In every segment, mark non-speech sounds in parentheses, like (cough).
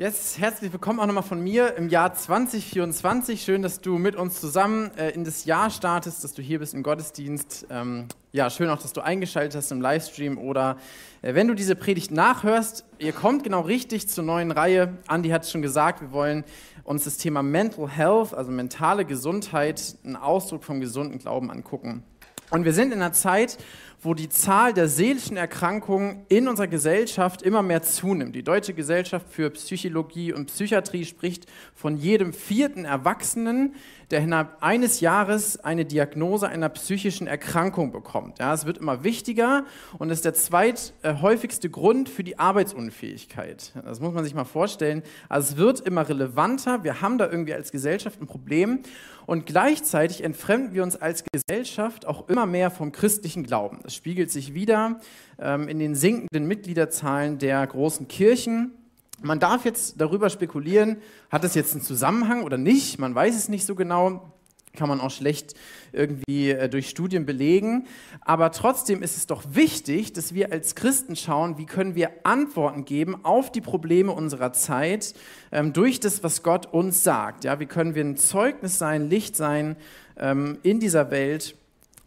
Yes, herzlich willkommen auch nochmal von mir im Jahr 2024. Schön, dass du mit uns zusammen äh, in das Jahr startest, dass du hier bist im Gottesdienst. Ähm, ja, schön auch, dass du eingeschaltet hast im Livestream oder äh, wenn du diese Predigt nachhörst. Ihr kommt genau richtig zur neuen Reihe. Andi hat es schon gesagt, wir wollen uns das Thema Mental Health, also mentale Gesundheit, einen Ausdruck vom gesunden Glauben angucken. Und wir sind in einer Zeit, wo die Zahl der seelischen Erkrankungen in unserer Gesellschaft immer mehr zunimmt. Die Deutsche Gesellschaft für Psychologie und Psychiatrie spricht von jedem vierten Erwachsenen, der innerhalb eines Jahres eine Diagnose einer psychischen Erkrankung bekommt. Ja, es wird immer wichtiger und ist der zweithäufigste Grund für die Arbeitsunfähigkeit. Das muss man sich mal vorstellen. Also es wird immer relevanter. Wir haben da irgendwie als Gesellschaft ein Problem und gleichzeitig entfremden wir uns als Gesellschaft auch immer mehr vom christlichen Glauben. Das spiegelt sich wieder ähm, in den sinkenden Mitgliederzahlen der großen Kirchen. Man darf jetzt darüber spekulieren, hat das jetzt einen Zusammenhang oder nicht? Man weiß es nicht so genau. Kann man auch schlecht irgendwie äh, durch Studien belegen. Aber trotzdem ist es doch wichtig, dass wir als Christen schauen, wie können wir Antworten geben auf die Probleme unserer Zeit ähm, durch das, was Gott uns sagt. Ja, wie können wir ein Zeugnis sein, Licht sein ähm, in dieser Welt,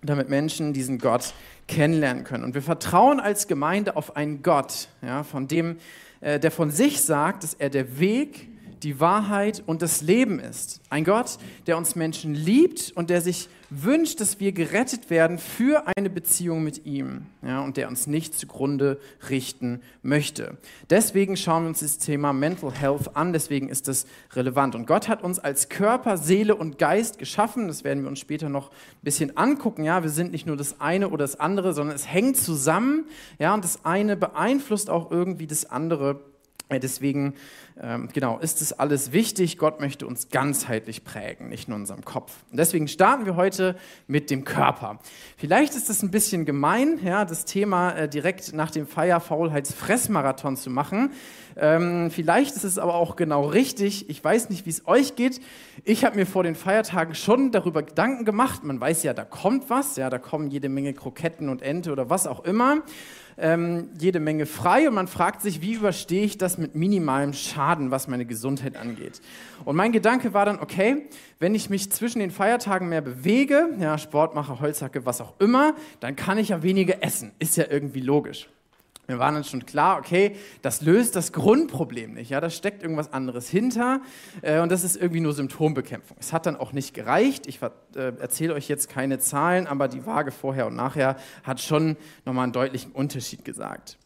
damit Menschen diesen Gott kennenlernen können. Und wir vertrauen als Gemeinde auf einen Gott, ja, von dem äh, der von sich sagt, dass er der Weg, die Wahrheit und das Leben ist. Ein Gott, der uns Menschen liebt und der sich wünscht, dass wir gerettet werden für eine Beziehung mit ihm ja, und der uns nicht zugrunde richten möchte. Deswegen schauen wir uns das Thema Mental Health an, deswegen ist das relevant. Und Gott hat uns als Körper, Seele und Geist geschaffen, das werden wir uns später noch ein bisschen angucken. Ja, wir sind nicht nur das eine oder das andere, sondern es hängt zusammen ja, und das eine beeinflusst auch irgendwie das andere. Deswegen ähm, genau, ist es alles wichtig. Gott möchte uns ganzheitlich prägen, nicht nur unserem Kopf. Und deswegen starten wir heute mit dem Körper. Vielleicht ist es ein bisschen gemein, ja, das Thema äh, direkt nach dem Feierfaulheitsfressmarathon zu machen. Ähm, vielleicht ist es aber auch genau richtig. Ich weiß nicht, wie es euch geht. Ich habe mir vor den Feiertagen schon darüber Gedanken gemacht. Man weiß ja, da kommt was. Ja, da kommen jede Menge Kroketten und Ente oder was auch immer ähm, jede Menge frei und man fragt sich, wie überstehe ich das mit minimalem Schaden, was meine Gesundheit angeht. Und mein Gedanke war dann, okay, wenn ich mich zwischen den Feiertagen mehr bewege, ja, Sport mache, Holzhacke, was auch immer, dann kann ich ja weniger essen. Ist ja irgendwie logisch. Wir waren dann schon klar, okay, das löst das Grundproblem nicht. Ja, da steckt irgendwas anderes hinter äh, und das ist irgendwie nur Symptombekämpfung. Es hat dann auch nicht gereicht. Ich äh, erzähle euch jetzt keine Zahlen, aber die Waage vorher und nachher hat schon nochmal einen deutlichen Unterschied gesagt.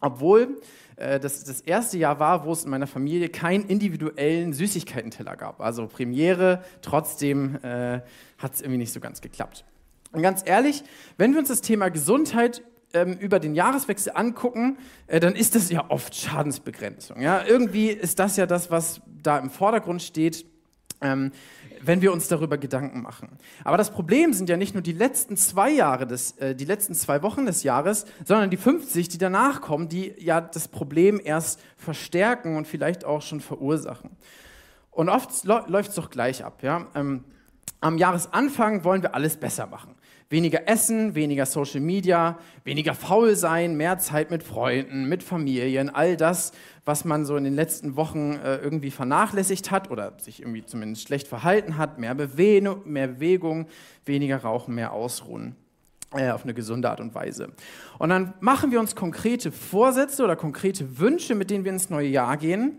Obwohl äh, das das erste Jahr war, wo es in meiner Familie keinen individuellen Süßigkeitenteller gab. Also Premiere, trotzdem äh, hat es irgendwie nicht so ganz geklappt. Und ganz ehrlich, wenn wir uns das Thema Gesundheit ähm, über den Jahreswechsel angucken, äh, dann ist das ja oft Schadensbegrenzung. Ja? Irgendwie ist das ja das, was da im Vordergrund steht, ähm, wenn wir uns darüber Gedanken machen. Aber das Problem sind ja nicht nur die letzten zwei Jahre, des, äh, die letzten zwei Wochen des Jahres, sondern die 50, die danach kommen, die ja das Problem erst verstärken und vielleicht auch schon verursachen. Und oft läuft es doch gleich ab. Ja? Ähm, am Jahresanfang wollen wir alles besser machen. Weniger essen, weniger Social Media, weniger faul sein, mehr Zeit mit Freunden, mit Familien, all das, was man so in den letzten Wochen äh, irgendwie vernachlässigt hat oder sich irgendwie zumindest schlecht verhalten hat, mehr, Bewe mehr Bewegung, weniger Rauchen, mehr Ausruhen äh, auf eine gesunde Art und Weise. Und dann machen wir uns konkrete Vorsätze oder konkrete Wünsche, mit denen wir ins neue Jahr gehen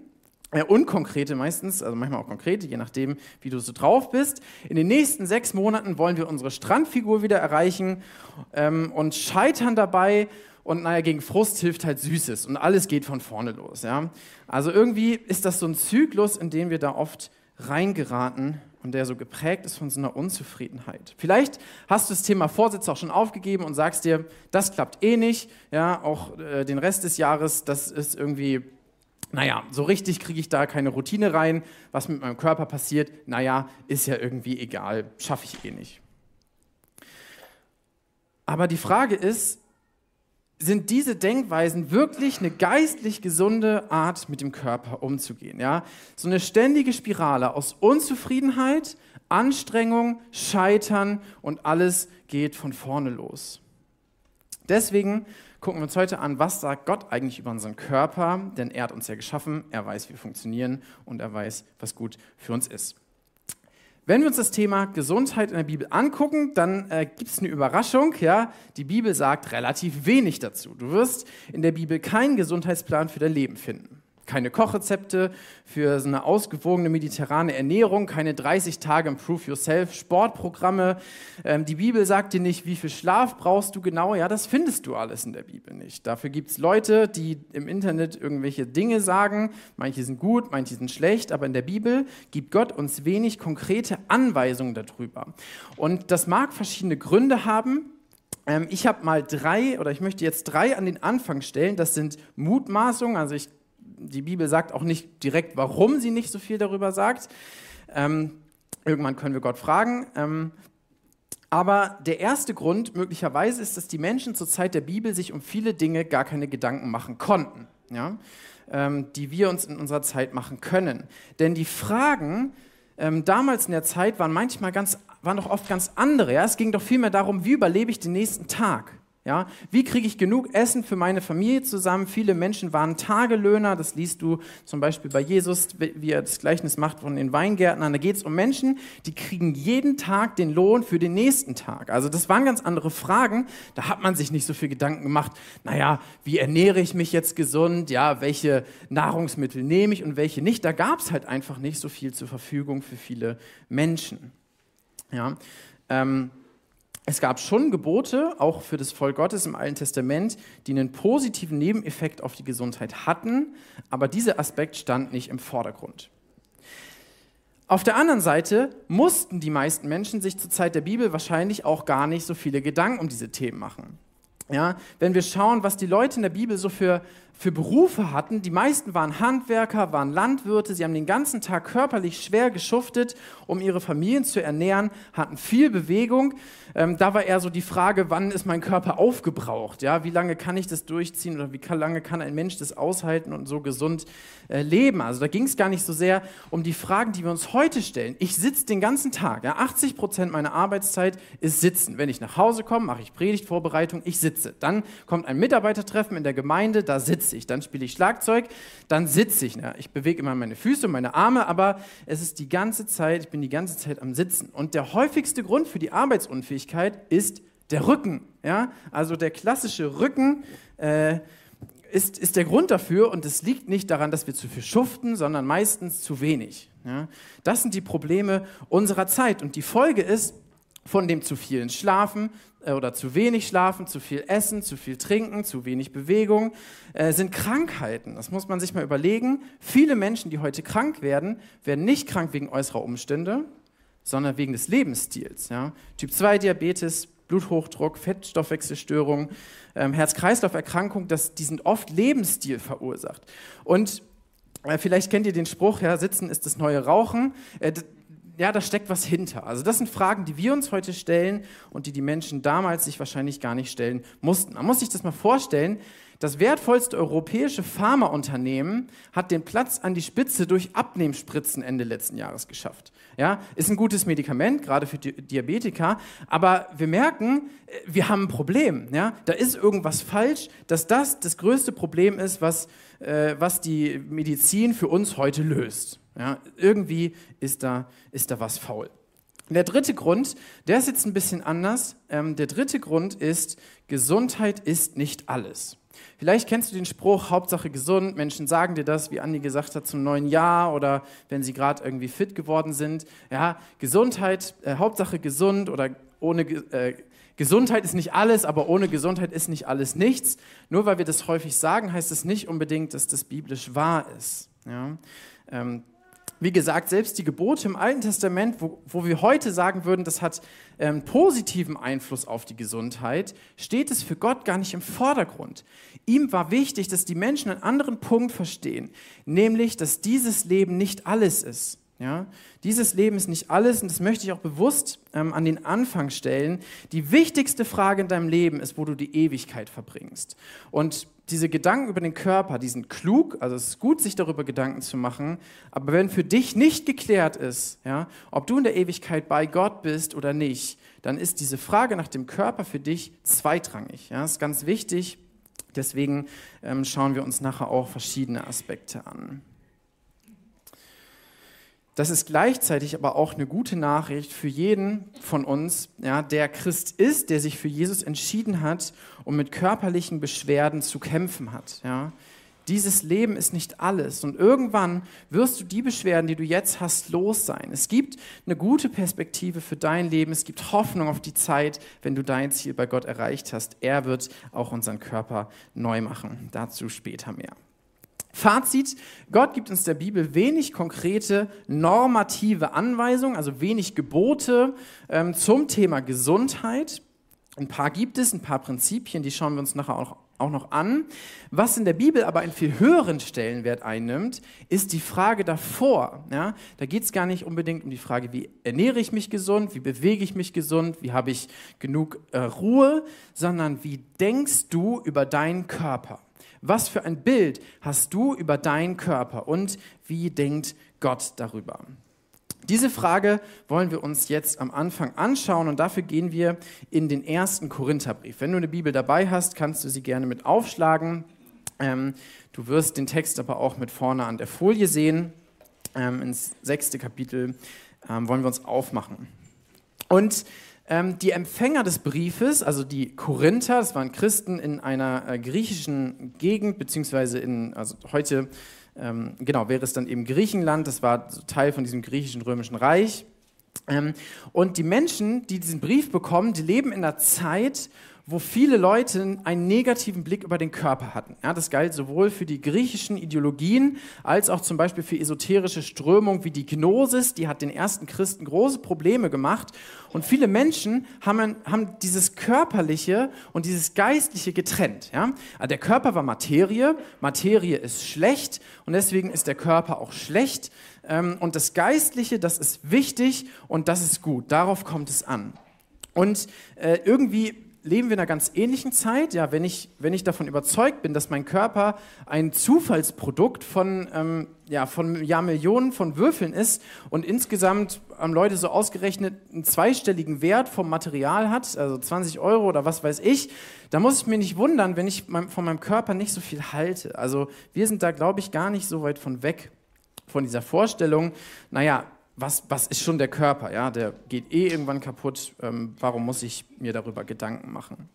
äh, unkonkrete meistens, also manchmal auch konkrete, je nachdem, wie du so drauf bist. In den nächsten sechs Monaten wollen wir unsere Strandfigur wieder erreichen ähm, und scheitern dabei. Und naja, gegen Frust hilft halt Süßes und alles geht von vorne los. Ja? Also irgendwie ist das so ein Zyklus, in den wir da oft reingeraten und der so geprägt ist von so einer Unzufriedenheit. Vielleicht hast du das Thema Vorsitz auch schon aufgegeben und sagst dir, das klappt eh nicht. Ja, auch äh, den Rest des Jahres, das ist irgendwie naja, so richtig kriege ich da keine Routine rein. Was mit meinem Körper passiert, naja, ist ja irgendwie egal, schaffe ich eh nicht. Aber die Frage ist, sind diese Denkweisen wirklich eine geistlich gesunde Art, mit dem Körper umzugehen? Ja? So eine ständige Spirale aus Unzufriedenheit, Anstrengung, Scheitern und alles geht von vorne los. Deswegen gucken wir uns heute an, was sagt Gott eigentlich über unseren Körper, denn er hat uns ja geschaffen, er weiß, wie wir funktionieren und er weiß, was gut für uns ist. Wenn wir uns das Thema Gesundheit in der Bibel angucken, dann äh, gibt es eine Überraschung. Ja? Die Bibel sagt relativ wenig dazu. Du wirst in der Bibel keinen Gesundheitsplan für dein Leben finden keine Kochrezepte für so eine ausgewogene mediterrane Ernährung, keine 30 Tage Improve Yourself Sportprogramme. Ähm, die Bibel sagt dir nicht, wie viel Schlaf brauchst du genau. Ja, das findest du alles in der Bibel nicht. Dafür gibt es Leute, die im Internet irgendwelche Dinge sagen. Manche sind gut, manche sind schlecht, aber in der Bibel gibt Gott uns wenig konkrete Anweisungen darüber. Und das mag verschiedene Gründe haben. Ähm, ich habe mal drei oder ich möchte jetzt drei an den Anfang stellen. Das sind Mutmaßungen. Also ich die Bibel sagt auch nicht direkt, warum sie nicht so viel darüber sagt. Ähm, irgendwann können wir Gott fragen. Ähm, aber der erste Grund möglicherweise ist, dass die Menschen zur Zeit der Bibel sich um viele Dinge gar keine Gedanken machen konnten, ja? ähm, die wir uns in unserer Zeit machen können. Denn die Fragen ähm, damals in der Zeit waren manchmal ganz, waren doch oft ganz andere. Ja? Es ging doch vielmehr darum, wie überlebe ich den nächsten Tag? Ja, wie kriege ich genug Essen für meine Familie zusammen? Viele Menschen waren Tagelöhner, das liest du zum Beispiel bei Jesus, wie er das Gleichnis macht von den Weingärtnern. Da geht es um Menschen, die kriegen jeden Tag den Lohn für den nächsten Tag. Also das waren ganz andere Fragen. Da hat man sich nicht so viel Gedanken gemacht. Naja, wie ernähre ich mich jetzt gesund? Ja, welche Nahrungsmittel nehme ich und welche nicht? Da gab es halt einfach nicht so viel zur Verfügung für viele Menschen. Ja. Ähm, es gab schon Gebote, auch für das Volk Gottes im Alten Testament, die einen positiven Nebeneffekt auf die Gesundheit hatten, aber dieser Aspekt stand nicht im Vordergrund. Auf der anderen Seite mussten die meisten Menschen sich zur Zeit der Bibel wahrscheinlich auch gar nicht so viele Gedanken um diese Themen machen. Ja, wenn wir schauen, was die Leute in der Bibel so für, für Berufe hatten, die meisten waren Handwerker, waren Landwirte, sie haben den ganzen Tag körperlich schwer geschuftet, um ihre Familien zu ernähren, hatten viel Bewegung. Ähm, da war eher so die Frage, wann ist mein Körper aufgebraucht? Ja, wie lange kann ich das durchziehen oder wie lange kann ein Mensch das aushalten und so gesund äh, leben? Also da ging es gar nicht so sehr um die Fragen, die wir uns heute stellen. Ich sitze den ganzen Tag, ja, 80 Prozent meiner Arbeitszeit ist Sitzen. Wenn ich nach Hause komme, mache ich Predigtvorbereitung, ich sitze. Dann kommt ein Mitarbeitertreffen in der Gemeinde, da sitze ich. Dann spiele ich Schlagzeug, dann sitze ich. Ja, ich bewege immer meine Füße und meine Arme, aber es ist die ganze Zeit, ich bin die ganze Zeit am Sitzen. Und der häufigste Grund für die Arbeitsunfähigkeit ist der Rücken. Ja? Also der klassische Rücken. Äh, ist, ist der Grund dafür und es liegt nicht daran, dass wir zu viel schuften, sondern meistens zu wenig. Ja? Das sind die Probleme unserer Zeit und die Folge ist, von dem zu vielen Schlafen äh, oder zu wenig Schlafen, zu viel Essen, zu viel Trinken, zu wenig Bewegung, äh, sind Krankheiten. Das muss man sich mal überlegen. Viele Menschen, die heute krank werden, werden nicht krank wegen äußerer Umstände, sondern wegen des Lebensstils. Ja? Typ 2 Diabetes, Bluthochdruck, Fettstoffwechselstörung, ähm, Herz-Kreislauf-Erkrankung, die sind oft Lebensstil verursacht. Und äh, vielleicht kennt ihr den Spruch, ja, Sitzen ist das neue Rauchen. Äh, ja, da steckt was hinter. Also das sind Fragen, die wir uns heute stellen und die die Menschen damals sich wahrscheinlich gar nicht stellen mussten. Man muss sich das mal vorstellen. Das wertvollste europäische Pharmaunternehmen hat den Platz an die Spitze durch Abnehmspritzen Ende letzten Jahres geschafft. Ja, ist ein gutes Medikament, gerade für Diabetiker, aber wir merken, äh, wir haben ein Problem. Ja? Da ist irgendwas falsch, dass das das größte Problem ist, was, äh, was die Medizin für uns heute löst. Ja, irgendwie ist da, ist da was faul. Der dritte Grund, der ist jetzt ein bisschen anders. Ähm, der dritte Grund ist, Gesundheit ist nicht alles. Vielleicht kennst du den Spruch, Hauptsache gesund. Menschen sagen dir das, wie Andi gesagt hat, zum neuen Jahr oder wenn sie gerade irgendwie fit geworden sind. Ja, Gesundheit, äh, Hauptsache gesund oder ohne äh, Gesundheit ist nicht alles, aber ohne Gesundheit ist nicht alles nichts. Nur weil wir das häufig sagen, heißt es nicht unbedingt, dass das biblisch wahr ist. Ja? Ähm, wie gesagt, selbst die Gebote im Alten Testament, wo, wo wir heute sagen würden, das hat ähm, positiven Einfluss auf die Gesundheit, steht es für Gott gar nicht im Vordergrund. Ihm war wichtig, dass die Menschen einen anderen Punkt verstehen, nämlich, dass dieses Leben nicht alles ist. Ja? Dieses Leben ist nicht alles und das möchte ich auch bewusst ähm, an den Anfang stellen. Die wichtigste Frage in deinem Leben ist, wo du die Ewigkeit verbringst. Und diese Gedanken über den Körper, die sind klug, also es ist gut, sich darüber Gedanken zu machen, aber wenn für dich nicht geklärt ist, ja, ob du in der Ewigkeit bei Gott bist oder nicht, dann ist diese Frage nach dem Körper für dich zweitrangig. Ja, ist ganz wichtig, Deswegen ähm, schauen wir uns nachher auch verschiedene Aspekte an. Das ist gleichzeitig aber auch eine gute Nachricht für jeden von uns, ja, der Christ ist, der sich für Jesus entschieden hat und mit körperlichen Beschwerden zu kämpfen hat. Ja. Dieses Leben ist nicht alles und irgendwann wirst du die Beschwerden, die du jetzt hast, los sein. Es gibt eine gute Perspektive für dein Leben, es gibt Hoffnung auf die Zeit, wenn du dein Ziel bei Gott erreicht hast. Er wird auch unseren Körper neu machen. Dazu später mehr. Fazit, Gott gibt uns der Bibel wenig konkrete normative Anweisungen, also wenig Gebote ähm, zum Thema Gesundheit. Ein paar gibt es, ein paar Prinzipien, die schauen wir uns nachher auch, auch noch an. Was in der Bibel aber einen viel höheren Stellenwert einnimmt, ist die Frage davor. Ja? Da geht es gar nicht unbedingt um die Frage, wie ernähre ich mich gesund, wie bewege ich mich gesund, wie habe ich genug äh, Ruhe, sondern wie denkst du über deinen Körper? Was für ein Bild hast du über deinen Körper und wie denkt Gott darüber? Diese Frage wollen wir uns jetzt am Anfang anschauen und dafür gehen wir in den ersten Korintherbrief. Wenn du eine Bibel dabei hast, kannst du sie gerne mit aufschlagen. Ähm, du wirst den Text aber auch mit vorne an der Folie sehen. Ähm, ins sechste Kapitel ähm, wollen wir uns aufmachen. Und die Empfänger des Briefes, also die Korinther, das waren Christen in einer äh, griechischen Gegend, beziehungsweise in, also heute, ähm, genau, wäre es dann eben Griechenland, das war Teil von diesem griechischen römischen Reich. Ähm, und die Menschen, die diesen Brief bekommen, die leben in einer Zeit, wo viele Leute einen negativen Blick über den Körper hatten. Ja, das galt sowohl für die griechischen Ideologien als auch zum Beispiel für esoterische Strömungen wie die Gnosis. Die hat den ersten Christen große Probleme gemacht. Und viele Menschen haben, haben dieses Körperliche und dieses Geistliche getrennt. Ja? Also der Körper war Materie, Materie ist schlecht und deswegen ist der Körper auch schlecht. Ähm, und das Geistliche, das ist wichtig und das ist gut. Darauf kommt es an. Und äh, irgendwie leben wir in einer ganz ähnlichen Zeit. Ja, wenn ich, wenn ich davon überzeugt bin, dass mein Körper ein Zufallsprodukt von, ähm, ja, von ja, Millionen von Würfeln ist und insgesamt haben Leute so ausgerechnet einen zweistelligen Wert vom Material hat, also 20 Euro oder was weiß ich, da muss ich mir nicht wundern, wenn ich von meinem Körper nicht so viel halte. Also wir sind da, glaube ich, gar nicht so weit von weg von dieser Vorstellung, naja, was, was ist schon der Körper? Ja, der geht eh irgendwann kaputt. Ähm, warum muss ich mir darüber Gedanken machen?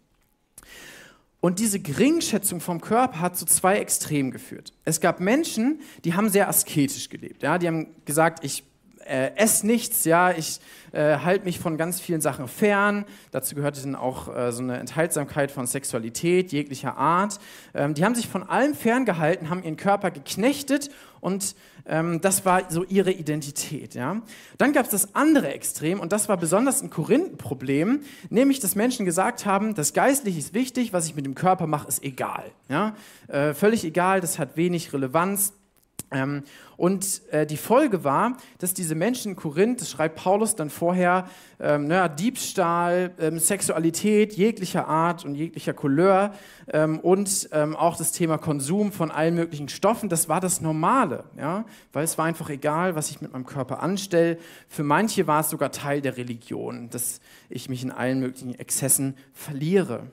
Und diese Geringschätzung vom Körper hat zu zwei Extremen geführt. Es gab Menschen, die haben sehr asketisch gelebt. Ja, die haben gesagt, ich äh, esse nichts, ja, ich äh, halte mich von ganz vielen Sachen fern. Dazu gehörte dann auch äh, so eine Enthaltsamkeit von Sexualität jeglicher Art. Ähm, die haben sich von allem ferngehalten, haben ihren Körper geknechtet und ähm, das war so ihre Identität. Ja. Dann gab es das andere Extrem und das war besonders ein Korinthenproblem, nämlich dass Menschen gesagt haben, das Geistliche ist wichtig, was ich mit dem Körper mache, ist egal. Ja. Äh, völlig egal, das hat wenig Relevanz. Ähm, und äh, die Folge war, dass diese Menschen in Korinth, das schreibt Paulus dann vorher, ähm, naja, Diebstahl, ähm, Sexualität jeglicher Art und jeglicher Couleur ähm, und ähm, auch das Thema Konsum von allen möglichen Stoffen, das war das Normale, ja? weil es war einfach egal, was ich mit meinem Körper anstelle. Für manche war es sogar Teil der Religion, dass ich mich in allen möglichen Exzessen verliere.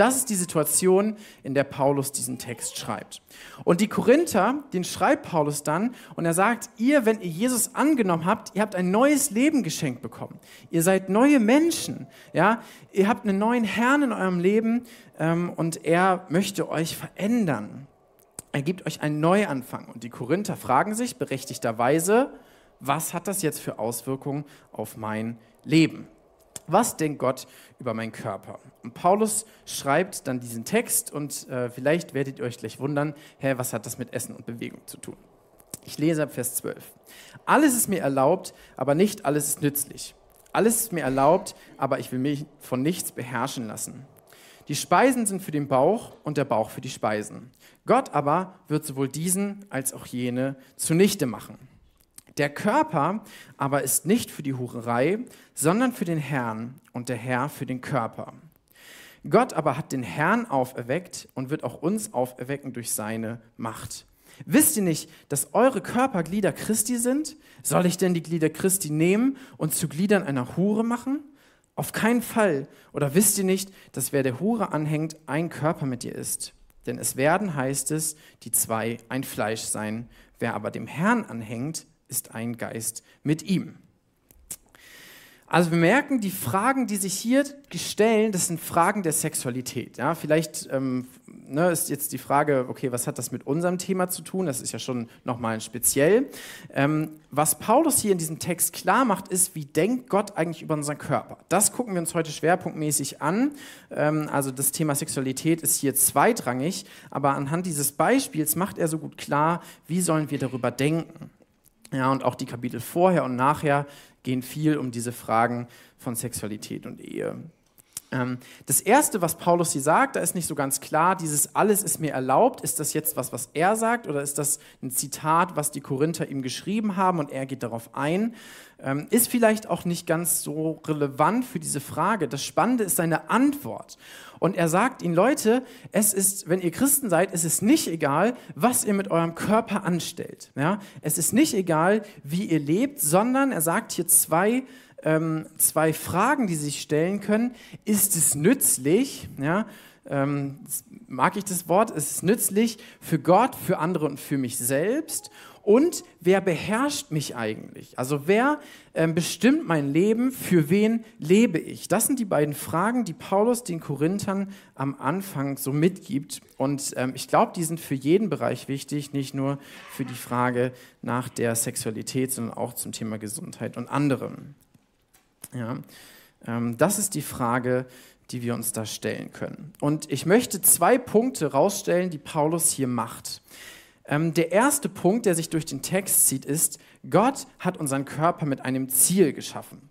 Das ist die Situation, in der Paulus diesen Text schreibt. Und die Korinther, den schreibt Paulus dann und er sagt, ihr, wenn ihr Jesus angenommen habt, ihr habt ein neues Leben geschenkt bekommen. Ihr seid neue Menschen, ja. Ihr habt einen neuen Herrn in eurem Leben ähm, und er möchte euch verändern. Er gibt euch einen Neuanfang. Und die Korinther fragen sich berechtigterweise, was hat das jetzt für Auswirkungen auf mein Leben? Was denkt Gott über meinen Körper? Und Paulus schreibt dann diesen Text und äh, vielleicht werdet ihr euch gleich wundern, hä, was hat das mit Essen und Bewegung zu tun? Ich lese ab Vers 12. Alles ist mir erlaubt, aber nicht alles ist nützlich. Alles ist mir erlaubt, aber ich will mich von nichts beherrschen lassen. Die Speisen sind für den Bauch und der Bauch für die Speisen. Gott aber wird sowohl diesen als auch jene zunichte machen. Der Körper aber ist nicht für die Hurerei, sondern für den Herrn und der Herr für den Körper. Gott aber hat den Herrn auferweckt und wird auch uns auferwecken durch seine Macht. Wisst ihr nicht, dass eure Körper Glieder Christi sind? Soll ich denn die Glieder Christi nehmen und zu Gliedern einer Hure machen? Auf keinen Fall. Oder wisst ihr nicht, dass wer der Hure anhängt, ein Körper mit dir ist? Denn es werden, heißt es, die zwei ein Fleisch sein. Wer aber dem Herrn anhängt, ist ein Geist mit ihm. Also wir merken, die Fragen, die sich hier stellen, das sind Fragen der Sexualität. Ja, vielleicht ähm, ne, ist jetzt die Frage, okay, was hat das mit unserem Thema zu tun? Das ist ja schon nochmal speziell. Ähm, was Paulus hier in diesem Text klar macht, ist, wie denkt Gott eigentlich über unseren Körper? Das gucken wir uns heute schwerpunktmäßig an. Ähm, also das Thema Sexualität ist hier zweitrangig, aber anhand dieses Beispiels macht er so gut klar, wie sollen wir darüber denken. Ja, und auch die Kapitel vorher und nachher gehen viel um diese Fragen von Sexualität und Ehe. Ähm, das Erste, was Paulus hier sagt, da ist nicht so ganz klar, dieses alles ist mir erlaubt, ist das jetzt was, was er sagt oder ist das ein Zitat, was die Korinther ihm geschrieben haben und er geht darauf ein? Ähm, ist vielleicht auch nicht ganz so relevant für diese Frage. Das Spannende ist seine Antwort. Und er sagt ihnen, Leute, es ist, wenn ihr Christen seid, es ist nicht egal, was ihr mit eurem Körper anstellt. Ja? Es ist nicht egal, wie ihr lebt, sondern er sagt hier zwei ähm, zwei Fragen, die sich stellen können. Ist es nützlich? Ja, ähm, mag ich das Wort? Ist es nützlich für Gott, für andere und für mich selbst? Und wer beherrscht mich eigentlich? Also wer ähm, bestimmt mein Leben? Für wen lebe ich? Das sind die beiden Fragen, die Paulus den Korinthern am Anfang so mitgibt. Und ähm, ich glaube, die sind für jeden Bereich wichtig, nicht nur für die Frage nach der Sexualität, sondern auch zum Thema Gesundheit und anderem. Ja, ähm, das ist die Frage, die wir uns da stellen können. Und ich möchte zwei Punkte rausstellen, die Paulus hier macht. Ähm, der erste Punkt, der sich durch den Text zieht, ist, Gott hat unseren Körper mit einem Ziel geschaffen.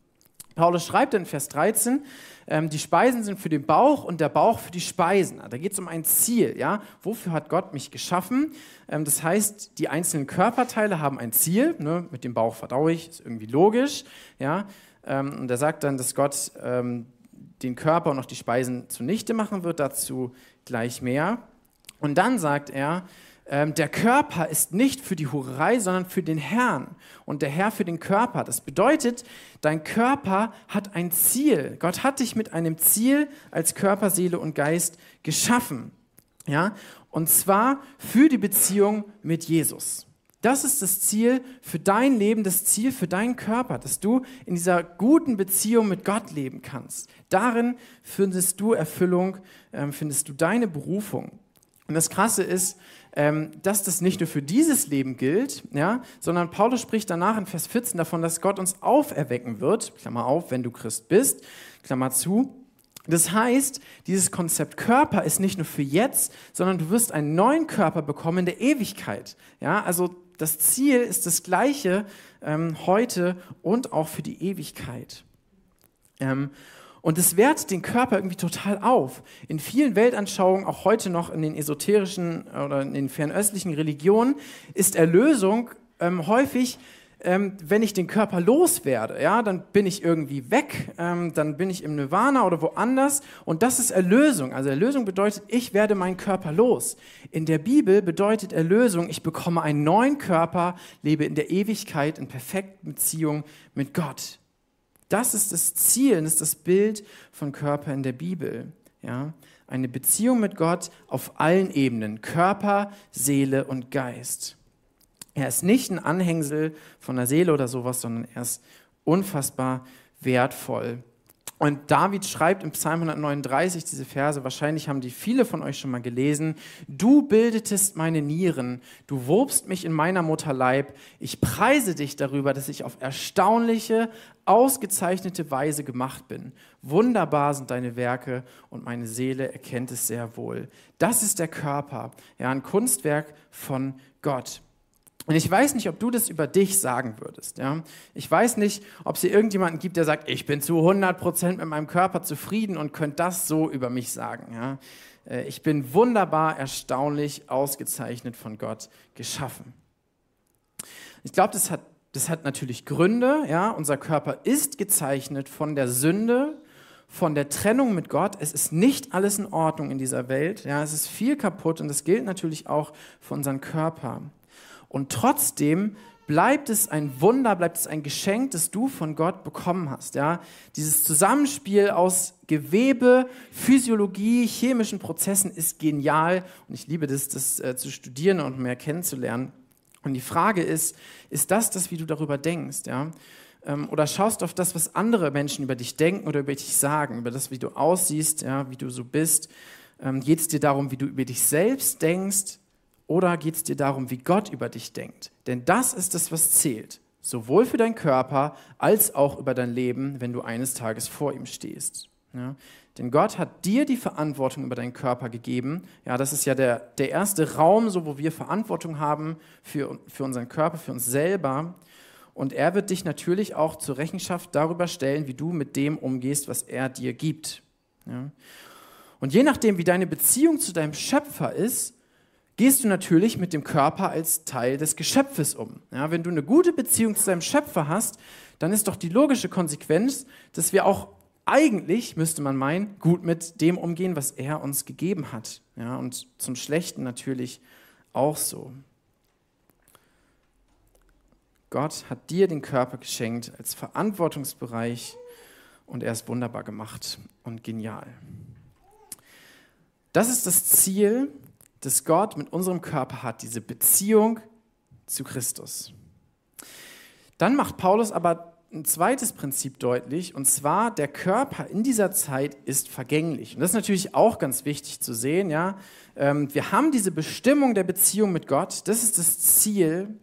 Paulus schreibt in Vers 13, ähm, die Speisen sind für den Bauch und der Bauch für die Speisen. Da geht es um ein Ziel. Ja? Wofür hat Gott mich geschaffen? Ähm, das heißt, die einzelnen Körperteile haben ein Ziel. Ne? Mit dem Bauch verdaue ich, ist irgendwie logisch. Ja? Ähm, und er sagt dann, dass Gott ähm, den Körper und auch die Speisen zunichte machen wird, dazu gleich mehr. Und dann sagt er, ähm, der Körper ist nicht für die Hurerei, sondern für den Herrn und der Herr für den Körper. Das bedeutet, dein Körper hat ein Ziel. Gott hat dich mit einem Ziel als Körper, Seele und Geist geschaffen. Ja? Und zwar für die Beziehung mit Jesus. Das ist das Ziel für dein Leben, das Ziel für deinen Körper, dass du in dieser guten Beziehung mit Gott leben kannst. Darin findest du Erfüllung, ähm, findest du deine Berufung. Und das Krasse ist, ähm, dass das nicht nur für dieses Leben gilt, ja, sondern Paulus spricht danach in Vers 14 davon, dass Gott uns auferwecken wird, Klammer auf, wenn du Christ bist, Klammer zu. Das heißt, dieses Konzept Körper ist nicht nur für jetzt, sondern du wirst einen neuen Körper bekommen in der Ewigkeit. Ja, also das Ziel ist das gleiche ähm, heute und auch für die Ewigkeit. Ähm, und es wehrt den Körper irgendwie total auf. In vielen Weltanschauungen, auch heute noch in den esoterischen oder in den fernöstlichen Religionen, ist Erlösung ähm, häufig ähm, wenn ich den Körper loswerde, ja, dann bin ich irgendwie weg, ähm, dann bin ich im Nirvana oder woanders und das ist Erlösung. Also Erlösung bedeutet, ich werde meinen Körper los. In der Bibel bedeutet Erlösung, ich bekomme einen neuen Körper, lebe in der Ewigkeit in perfekter Beziehung mit Gott. Das ist das Ziel, das ist das Bild von Körper in der Bibel. Ja? Eine Beziehung mit Gott auf allen Ebenen, Körper, Seele und Geist. Er ist nicht ein Anhängsel von der Seele oder sowas, sondern er ist unfassbar wertvoll. Und David schreibt im Psalm 139 diese Verse, wahrscheinlich haben die viele von euch schon mal gelesen. Du bildetest meine Nieren, du wobst mich in meiner Mutter Leib. Ich preise dich darüber, dass ich auf erstaunliche, ausgezeichnete Weise gemacht bin. Wunderbar sind deine Werke und meine Seele erkennt es sehr wohl. Das ist der Körper, ja, ein Kunstwerk von Gott. Und ich weiß nicht, ob du das über dich sagen würdest. Ja? Ich weiß nicht, ob es hier irgendjemanden gibt, der sagt, ich bin zu 100% mit meinem Körper zufrieden und könnte das so über mich sagen. Ja? Äh, ich bin wunderbar, erstaunlich, ausgezeichnet von Gott geschaffen. Ich glaube, das hat, das hat natürlich Gründe. Ja? Unser Körper ist gezeichnet von der Sünde, von der Trennung mit Gott. Es ist nicht alles in Ordnung in dieser Welt. Ja? Es ist viel kaputt und das gilt natürlich auch für unseren Körper. Und trotzdem bleibt es ein Wunder, bleibt es ein Geschenk, das du von Gott bekommen hast. Ja? Dieses Zusammenspiel aus Gewebe, Physiologie, chemischen Prozessen ist genial und ich liebe das, das äh, zu studieren und mehr kennenzulernen. Und die Frage ist, ist das das, wie du darüber denkst? Ja? Ähm, oder schaust auf das, was andere Menschen über dich denken oder über dich sagen, über das, wie du aussiehst, ja, wie du so bist? Ähm, geht es dir darum, wie du über dich selbst denkst oder geht es dir darum, wie Gott über dich denkt? Denn das ist es, was zählt, sowohl für deinen Körper als auch über dein Leben, wenn du eines Tages vor ihm stehst. Ja? Denn Gott hat dir die Verantwortung über deinen Körper gegeben. Ja, das ist ja der, der erste Raum, so wo wir Verantwortung haben für, für unseren Körper, für uns selber. Und er wird dich natürlich auch zur Rechenschaft darüber stellen, wie du mit dem umgehst, was er dir gibt. Ja? Und je nachdem, wie deine Beziehung zu deinem Schöpfer ist, gehst du natürlich mit dem Körper als Teil des Geschöpfes um. Ja, wenn du eine gute Beziehung zu deinem Schöpfer hast, dann ist doch die logische Konsequenz, dass wir auch eigentlich, müsste man meinen, gut mit dem umgehen, was er uns gegeben hat. Ja, und zum Schlechten natürlich auch so. Gott hat dir den Körper geschenkt als Verantwortungsbereich und er ist wunderbar gemacht und genial. Das ist das Ziel, das Gott mit unserem Körper hat, diese Beziehung zu Christus. Dann macht Paulus aber ein zweites Prinzip deutlich, und zwar der Körper in dieser Zeit ist vergänglich. Und das ist natürlich auch ganz wichtig zu sehen. Ja? Ähm, wir haben diese Bestimmung der Beziehung mit Gott, das ist das Ziel,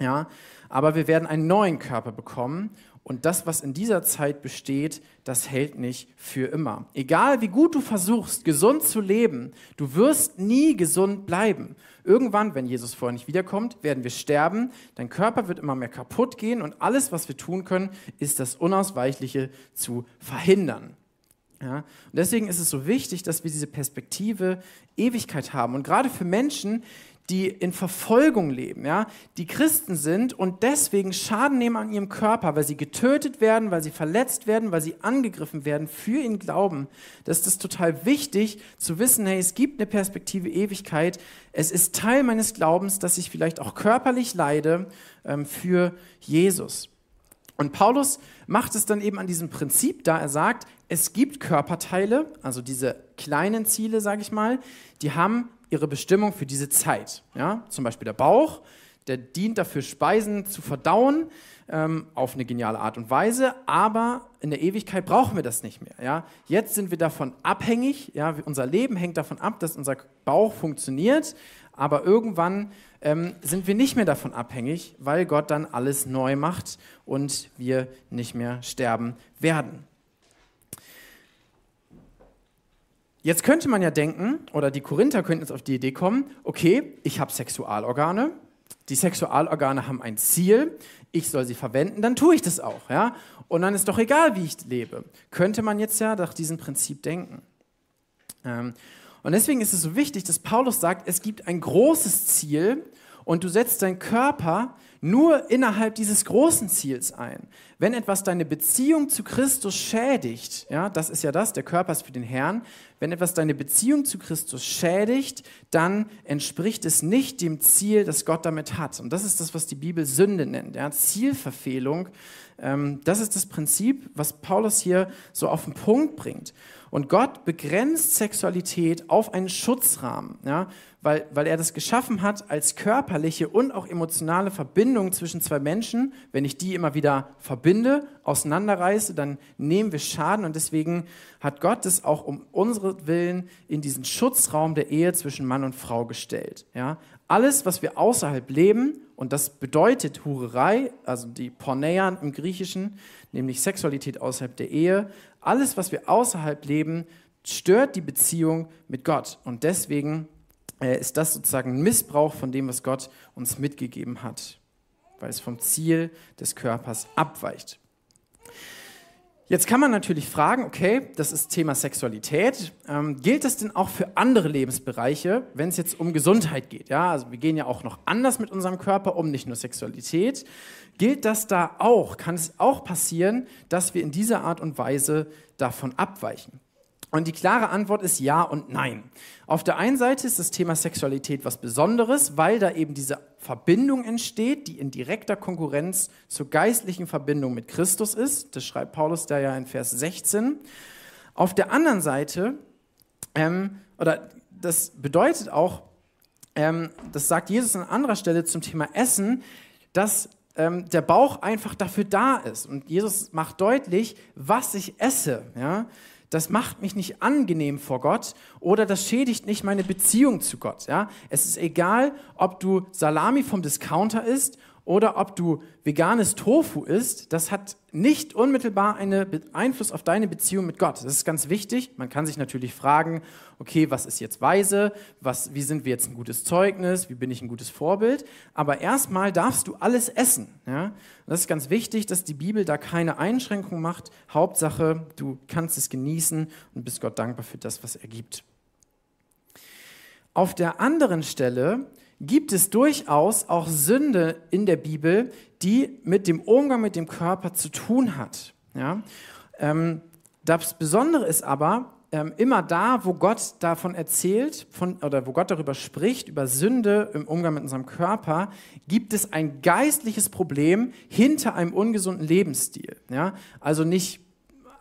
ja? aber wir werden einen neuen Körper bekommen und das, was in dieser Zeit besteht, das hält nicht für immer. Egal wie gut du versuchst, gesund zu leben, du wirst nie gesund bleiben. Irgendwann, wenn Jesus vorher nicht wiederkommt, werden wir sterben, dein Körper wird immer mehr kaputt gehen und alles, was wir tun können, ist das Unausweichliche zu verhindern. Ja, und deswegen ist es so wichtig, dass wir diese Perspektive Ewigkeit haben. Und gerade für Menschen, die in Verfolgung leben, ja, die Christen sind und deswegen Schaden nehmen an ihrem Körper, weil sie getötet werden, weil sie verletzt werden, weil sie angegriffen werden für ihren Glauben. Das ist total wichtig zu wissen, hey, es gibt eine Perspektive Ewigkeit. Es ist Teil meines Glaubens, dass ich vielleicht auch körperlich leide ähm, für Jesus. Und Paulus macht es dann eben an diesem Prinzip da. Er sagt, es gibt Körperteile, also diese kleinen Ziele, sage ich mal, die haben ihre Bestimmung für diese Zeit. Ja? Zum Beispiel der Bauch, der dient dafür, Speisen zu verdauen ähm, auf eine geniale Art und Weise, aber in der Ewigkeit brauchen wir das nicht mehr. Ja? Jetzt sind wir davon abhängig, ja? unser Leben hängt davon ab, dass unser Bauch funktioniert, aber irgendwann ähm, sind wir nicht mehr davon abhängig, weil Gott dann alles neu macht und wir nicht mehr sterben werden. Jetzt könnte man ja denken, oder die Korinther könnten jetzt auf die Idee kommen, okay, ich habe Sexualorgane, die Sexualorgane haben ein Ziel, ich soll sie verwenden, dann tue ich das auch, ja? Und dann ist doch egal, wie ich lebe. Könnte man jetzt ja nach diesem Prinzip denken. Ähm, und deswegen ist es so wichtig, dass Paulus sagt, es gibt ein großes Ziel und du setzt deinen Körper nur innerhalb dieses großen Ziels ein. Wenn etwas deine Beziehung zu Christus schädigt, ja, das ist ja das, der Körper ist für den Herrn, wenn etwas deine Beziehung zu Christus schädigt, dann entspricht es nicht dem Ziel, das Gott damit hat. Und das ist das, was die Bibel Sünde nennt, ja, Zielverfehlung. Ähm, das ist das Prinzip, was Paulus hier so auf den Punkt bringt. Und Gott begrenzt Sexualität auf einen Schutzrahmen, ja, weil, weil er das geschaffen hat als körperliche und auch emotionale Verbindung zwischen zwei Menschen. Wenn ich die immer wieder verbinde, auseinanderreiße, dann nehmen wir Schaden und deswegen hat Gott es auch um unsere Willen in diesen Schutzraum der Ehe zwischen Mann und Frau gestellt. Ja. Alles, was wir außerhalb leben, und das bedeutet Hurerei, also die Porneia im Griechischen, nämlich Sexualität außerhalb der Ehe, alles, was wir außerhalb leben, stört die Beziehung mit Gott. Und deswegen ist das sozusagen ein Missbrauch von dem, was Gott uns mitgegeben hat, weil es vom Ziel des Körpers abweicht. Jetzt kann man natürlich fragen, okay, das ist Thema Sexualität. Ähm, gilt das denn auch für andere Lebensbereiche, wenn es jetzt um Gesundheit geht? Ja, also wir gehen ja auch noch anders mit unserem Körper um, nicht nur Sexualität. Gilt das da auch? Kann es auch passieren, dass wir in dieser Art und Weise davon abweichen? Und die klare Antwort ist ja und nein. Auf der einen Seite ist das Thema Sexualität was Besonderes, weil da eben diese Verbindung entsteht, die in direkter Konkurrenz zur geistlichen Verbindung mit Christus ist. Das schreibt Paulus da ja in Vers 16. Auf der anderen Seite, ähm, oder das bedeutet auch, ähm, das sagt Jesus an anderer Stelle zum Thema Essen, dass ähm, der Bauch einfach dafür da ist. Und Jesus macht deutlich, was ich esse. Ja? Das macht mich nicht angenehm vor Gott oder das schädigt nicht meine Beziehung zu Gott. Ja? Es ist egal, ob du Salami vom Discounter isst oder ob du veganes Tofu isst, das hat nicht unmittelbar einen Einfluss auf deine Beziehung mit Gott. Das ist ganz wichtig. Man kann sich natürlich fragen, okay, was ist jetzt weise? Was, wie sind wir jetzt ein gutes Zeugnis? Wie bin ich ein gutes Vorbild? Aber erstmal darfst du alles essen. Ja? Das ist ganz wichtig, dass die Bibel da keine Einschränkung macht. Hauptsache, du kannst es genießen und bist Gott dankbar für das, was er gibt. Auf der anderen Stelle gibt es durchaus auch Sünde in der Bibel, die mit dem Umgang mit dem Körper zu tun hat. Ja? Ähm, das Besondere ist aber, ähm, immer da, wo Gott davon erzählt von, oder wo Gott darüber spricht, über Sünde im Umgang mit unserem Körper, gibt es ein geistliches Problem hinter einem ungesunden Lebensstil. Ja? Also nicht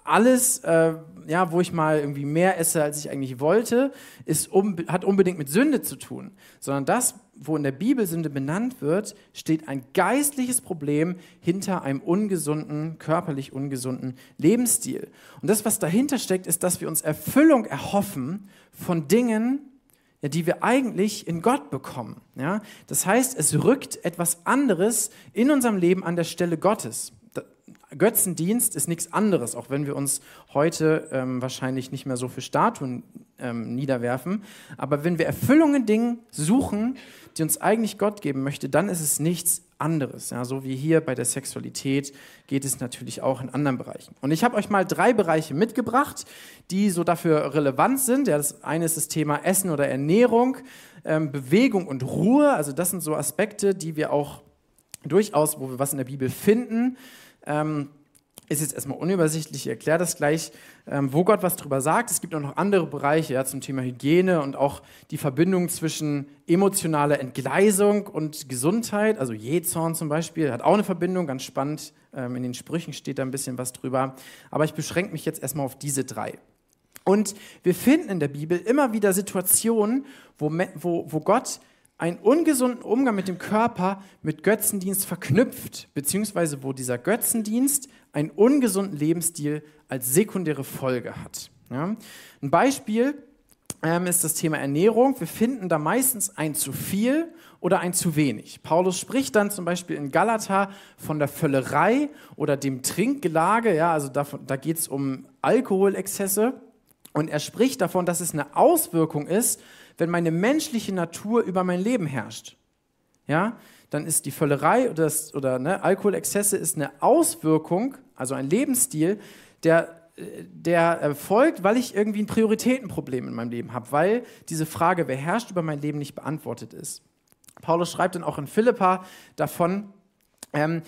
alles, äh, ja, wo ich mal irgendwie mehr esse, als ich eigentlich wollte, ist, um, hat unbedingt mit Sünde zu tun, sondern das, wo in der Bibel Sünde benannt wird, steht ein geistliches Problem hinter einem ungesunden, körperlich ungesunden Lebensstil. Und das, was dahinter steckt, ist, dass wir uns Erfüllung erhoffen von Dingen, ja, die wir eigentlich in Gott bekommen. Ja? Das heißt, es rückt etwas anderes in unserem Leben an der Stelle Gottes. Götzendienst ist nichts anderes, auch wenn wir uns heute ähm, wahrscheinlich nicht mehr so für Statuen ähm, niederwerfen. Aber wenn wir Erfüllung in Dingen suchen, die uns eigentlich Gott geben möchte, dann ist es nichts anderes. Ja, so wie hier bei der Sexualität geht es natürlich auch in anderen Bereichen. Und ich habe euch mal drei Bereiche mitgebracht, die so dafür relevant sind. Ja, das eine ist das Thema Essen oder Ernährung, ähm, Bewegung und Ruhe. Also das sind so Aspekte, die wir auch durchaus, wo wir was in der Bibel finden. Ähm, ist jetzt erstmal unübersichtlich, ich erkläre das gleich, ähm, wo Gott was drüber sagt. Es gibt auch noch andere Bereiche ja, zum Thema Hygiene und auch die Verbindung zwischen emotionaler Entgleisung und Gesundheit. Also Jezorn zum Beispiel hat auch eine Verbindung, ganz spannend. Ähm, in den Sprüchen steht da ein bisschen was drüber. Aber ich beschränke mich jetzt erstmal auf diese drei. Und wir finden in der Bibel immer wieder Situationen, wo, wo, wo Gott einen ungesunden Umgang mit dem Körper mit Götzendienst verknüpft, beziehungsweise wo dieser Götzendienst einen ungesunden Lebensstil als sekundäre Folge hat. Ja? Ein Beispiel ähm, ist das Thema Ernährung. Wir finden da meistens ein zu viel oder ein zu wenig. Paulus spricht dann zum Beispiel in Galata von der Völlerei oder dem Trinkgelage. Ja, also davon, da geht es um Alkoholexzesse. Und er spricht davon, dass es eine Auswirkung ist wenn meine menschliche Natur über mein Leben herrscht, ja, dann ist die Völlerei oder, das, oder ne, Alkoholexzesse ist eine Auswirkung, also ein Lebensstil, der, der erfolgt, weil ich irgendwie ein Prioritätenproblem in meinem Leben habe, weil diese Frage, wer herrscht über mein Leben, nicht beantwortet ist. Paulus schreibt dann auch in Philippa davon, ähm, äh,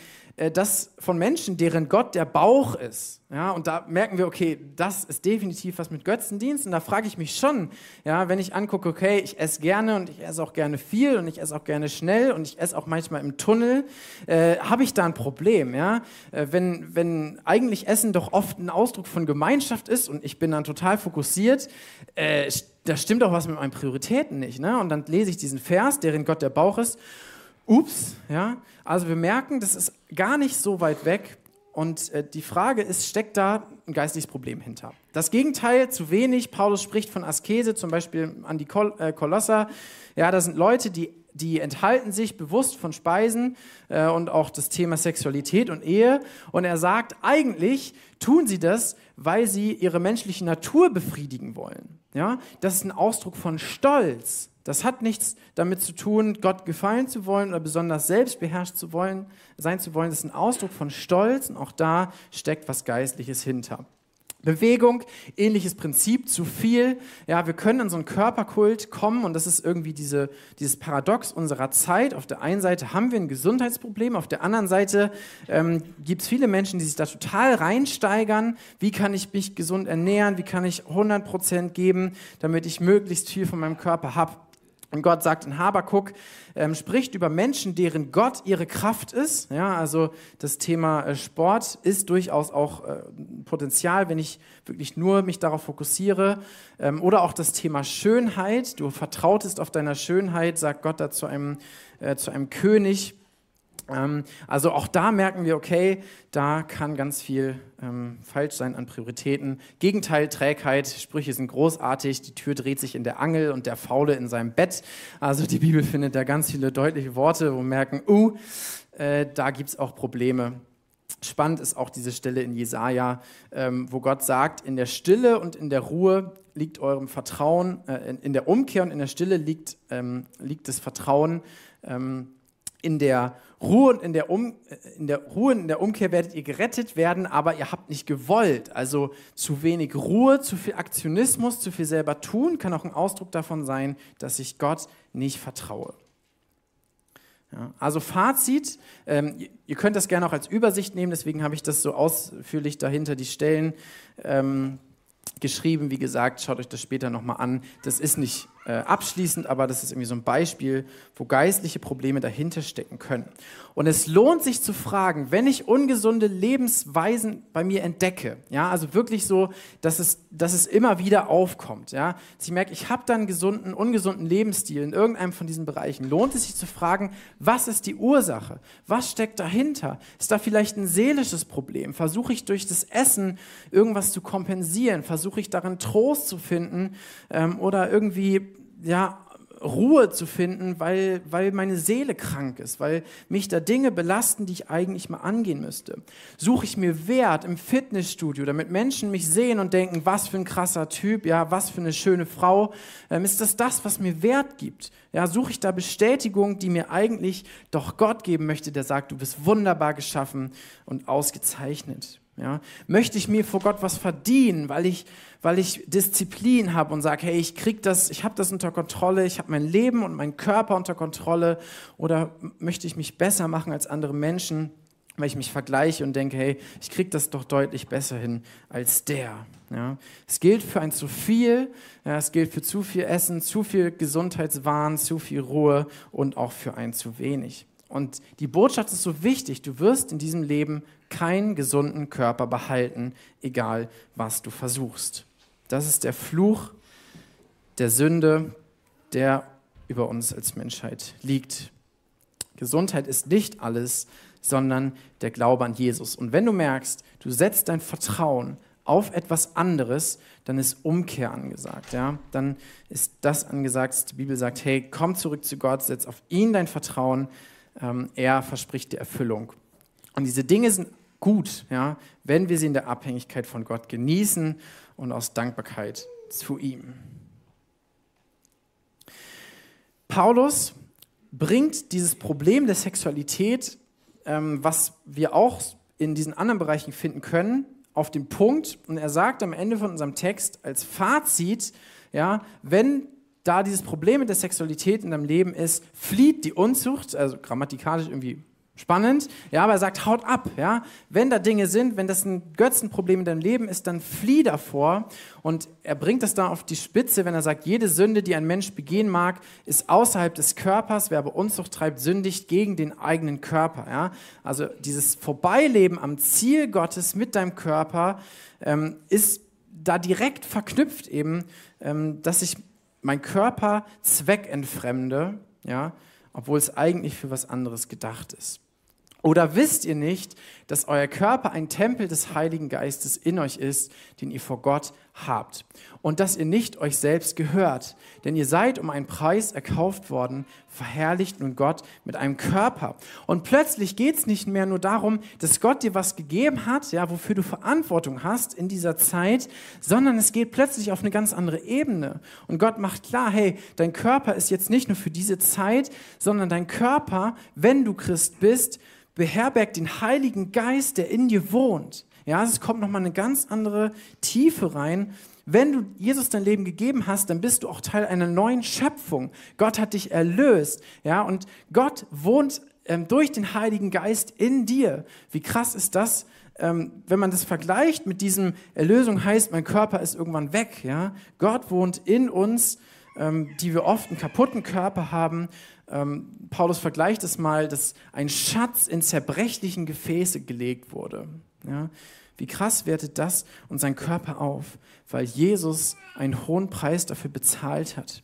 das von Menschen, deren Gott der Bauch ist. Ja, und da merken wir, okay, das ist definitiv was mit Götzendienst. Und da frage ich mich schon, ja, wenn ich angucke, okay, ich esse gerne und ich esse auch gerne viel und ich esse auch gerne schnell und ich esse auch manchmal im Tunnel, äh, habe ich da ein Problem. Ja? Äh, wenn, wenn eigentlich Essen doch oft ein Ausdruck von Gemeinschaft ist und ich bin dann total fokussiert, äh, da stimmt doch was mit meinen Prioritäten nicht. Ne? Und dann lese ich diesen Vers, deren Gott der Bauch ist ups, ja. Also wir merken, das ist gar nicht so weit weg. Und äh, die Frage ist, steckt da ein geistliches Problem hinter? Das Gegenteil, zu wenig. Paulus spricht von Askese, zum Beispiel an die Kol äh, Kolosser. Ja, das sind Leute, die, die enthalten sich bewusst von Speisen äh, und auch das Thema Sexualität und Ehe. Und er sagt, eigentlich tun sie das, weil sie ihre menschliche Natur befriedigen wollen. Ja, das ist ein Ausdruck von Stolz. Das hat nichts damit zu tun, Gott gefallen zu wollen oder besonders selbstbeherrscht zu wollen, sein zu wollen. Das ist ein Ausdruck von Stolz und auch da steckt was Geistliches hinter. Bewegung, ähnliches Prinzip, zu viel. Ja, wir können in so einen Körperkult kommen und das ist irgendwie diese, dieses Paradox unserer Zeit. Auf der einen Seite haben wir ein Gesundheitsproblem, auf der anderen Seite ähm, gibt es viele Menschen, die sich da total reinsteigern. Wie kann ich mich gesund ernähren? Wie kann ich 100 Prozent geben, damit ich möglichst viel von meinem Körper habe? Und Gott sagt in Habakuk, ähm, spricht über Menschen, deren Gott ihre Kraft ist. Ja, also das Thema äh, Sport ist durchaus auch äh, Potenzial, wenn ich wirklich nur mich darauf fokussiere. Ähm, oder auch das Thema Schönheit. Du vertrautest auf deiner Schönheit, sagt Gott da zu einem, äh, zu einem König. Ähm, also auch da merken wir, okay, da kann ganz viel ähm, falsch sein an Prioritäten. Gegenteil, Trägheit, Sprüche sind großartig, die Tür dreht sich in der Angel und der Faule in seinem Bett. Also die Bibel findet da ganz viele deutliche Worte, wo wir merken, uh, äh, da gibt es auch Probleme. Spannend ist auch diese Stelle in Jesaja, ähm, wo Gott sagt: In der Stille und in der Ruhe liegt eurem Vertrauen, äh, in, in, der Umkehr und in der Stille liegt, ähm, liegt das Vertrauen. Ähm, in der Ruhe und in der, um, in der Ruhe und in der Umkehr werdet ihr gerettet werden, aber ihr habt nicht gewollt. Also zu wenig Ruhe, zu viel Aktionismus, zu viel selber tun, kann auch ein Ausdruck davon sein, dass ich Gott nicht vertraue. Ja, also Fazit, ähm, ihr könnt das gerne auch als Übersicht nehmen, deswegen habe ich das so ausführlich dahinter die Stellen ähm, geschrieben. Wie gesagt, schaut euch das später nochmal an. Das ist nicht äh, abschließend, aber das ist irgendwie so ein Beispiel, wo geistliche Probleme dahinter stecken können. Und es lohnt sich zu fragen, wenn ich ungesunde Lebensweisen bei mir entdecke, ja, also wirklich so, dass es, dass es immer wieder aufkommt, ja, dass ich merke, ich habe da einen gesunden, ungesunden Lebensstil in irgendeinem von diesen Bereichen, lohnt es sich zu fragen, was ist die Ursache? Was steckt dahinter? Ist da vielleicht ein seelisches Problem? Versuche ich durch das Essen irgendwas zu kompensieren? Versuche ich darin Trost zu finden ähm, oder irgendwie ja, Ruhe zu finden, weil, weil meine Seele krank ist, weil mich da Dinge belasten, die ich eigentlich mal angehen müsste. Suche ich mir Wert im Fitnessstudio, damit Menschen mich sehen und denken, was für ein krasser Typ, ja, was für eine schöne Frau. Ähm, ist das das, was mir Wert gibt? Ja, suche ich da Bestätigung, die mir eigentlich doch Gott geben möchte, der sagt, du bist wunderbar geschaffen und ausgezeichnet. Ja, möchte ich mir vor Gott was verdienen, weil ich, weil ich Disziplin habe und sage, hey, ich krieg das, ich habe das unter Kontrolle, ich habe mein Leben und meinen Körper unter Kontrolle, oder möchte ich mich besser machen als andere Menschen, weil ich mich vergleiche und denke, hey, ich krieg das doch deutlich besser hin als der. Ja, es gilt für ein zu viel, ja, es gilt für zu viel Essen, zu viel Gesundheitswahn, zu viel Ruhe und auch für ein zu wenig. Und die Botschaft ist so wichtig, du wirst in diesem Leben keinen gesunden Körper behalten, egal was du versuchst. Das ist der Fluch der Sünde, der über uns als Menschheit liegt. Gesundheit ist nicht alles, sondern der Glaube an Jesus. Und wenn du merkst, du setzt dein Vertrauen auf etwas anderes, dann ist Umkehr angesagt. Ja? Dann ist das angesagt, die Bibel sagt, hey, komm zurück zu Gott, setz auf ihn dein Vertrauen, ähm, er verspricht dir Erfüllung. Und diese Dinge sind gut, ja, wenn wir sie in der Abhängigkeit von Gott genießen und aus Dankbarkeit zu ihm. Paulus bringt dieses Problem der Sexualität, ähm, was wir auch in diesen anderen Bereichen finden können, auf den Punkt. Und er sagt am Ende von unserem Text als Fazit, ja, wenn da dieses Problem mit der Sexualität in deinem Leben ist, flieht die Unzucht, also grammatikalisch irgendwie spannend, ja, aber er sagt, haut ab, ja. Wenn da Dinge sind, wenn das ein Götzenproblem in deinem Leben ist, dann flieh davor. Und er bringt das da auf die Spitze, wenn er sagt, jede Sünde, die ein Mensch begehen mag, ist außerhalb des Körpers. Wer aber Unzucht treibt, sündigt gegen den eigenen Körper, ja. Also dieses Vorbeileben am Ziel Gottes mit deinem Körper ähm, ist da direkt verknüpft eben, ähm, dass ich mein Körper zweckentfremde, ja, obwohl es eigentlich für was anderes gedacht ist. Oder wisst ihr nicht, dass euer Körper ein Tempel des Heiligen Geistes in euch ist, den ihr vor Gott habt? Und dass ihr nicht euch selbst gehört, denn ihr seid um einen Preis erkauft worden, verherrlicht nun Gott mit einem Körper. Und plötzlich geht es nicht mehr nur darum, dass Gott dir was gegeben hat, ja, wofür du Verantwortung hast in dieser Zeit, sondern es geht plötzlich auf eine ganz andere Ebene. Und Gott macht klar, hey, dein Körper ist jetzt nicht nur für diese Zeit, sondern dein Körper, wenn du Christ bist, beherbergt den Heiligen Geist, der in dir wohnt. Ja, es kommt nochmal eine ganz andere Tiefe rein. Wenn du Jesus dein Leben gegeben hast, dann bist du auch Teil einer neuen Schöpfung. Gott hat dich erlöst. Ja, und Gott wohnt ähm, durch den Heiligen Geist in dir. Wie krass ist das? Ähm, wenn man das vergleicht mit diesem Erlösung heißt, mein Körper ist irgendwann weg. Ja? Gott wohnt in uns, ähm, die wir oft einen kaputten Körper haben. Ähm, Paulus vergleicht es mal, dass ein Schatz in zerbrechlichen Gefäße gelegt wurde. Ja? Wie krass wertet das und sein Körper auf, weil Jesus einen hohen Preis dafür bezahlt hat.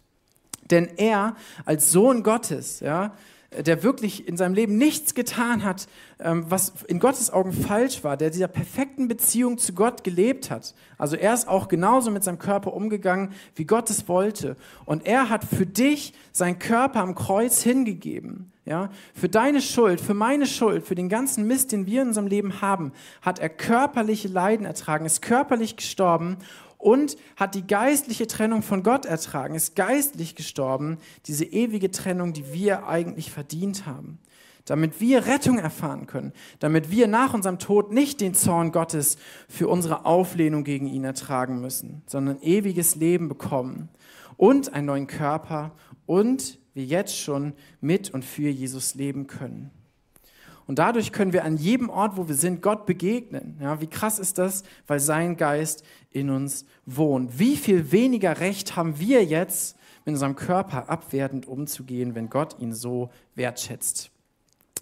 Denn er als Sohn Gottes, ja, der wirklich in seinem Leben nichts getan hat, ähm, was in Gottes Augen falsch war, der dieser perfekten Beziehung zu Gott gelebt hat. Also er ist auch genauso mit seinem Körper umgegangen, wie Gott es wollte. Und er hat für dich seinen Körper am Kreuz hingegeben. Ja, für deine Schuld, für meine Schuld, für den ganzen Mist, den wir in unserem Leben haben, hat er körperliche Leiden ertragen, ist körperlich gestorben und hat die geistliche Trennung von Gott ertragen, ist geistlich gestorben, diese ewige Trennung, die wir eigentlich verdient haben. Damit wir Rettung erfahren können, damit wir nach unserem Tod nicht den Zorn Gottes für unsere Auflehnung gegen ihn ertragen müssen, sondern ewiges Leben bekommen und einen neuen Körper und wir jetzt schon mit und für Jesus leben können. Und dadurch können wir an jedem Ort, wo wir sind, Gott begegnen. Ja, wie krass ist das? Weil sein Geist in uns wohnt. Wie viel weniger Recht haben wir jetzt, mit unserem Körper abwertend umzugehen, wenn Gott ihn so wertschätzt?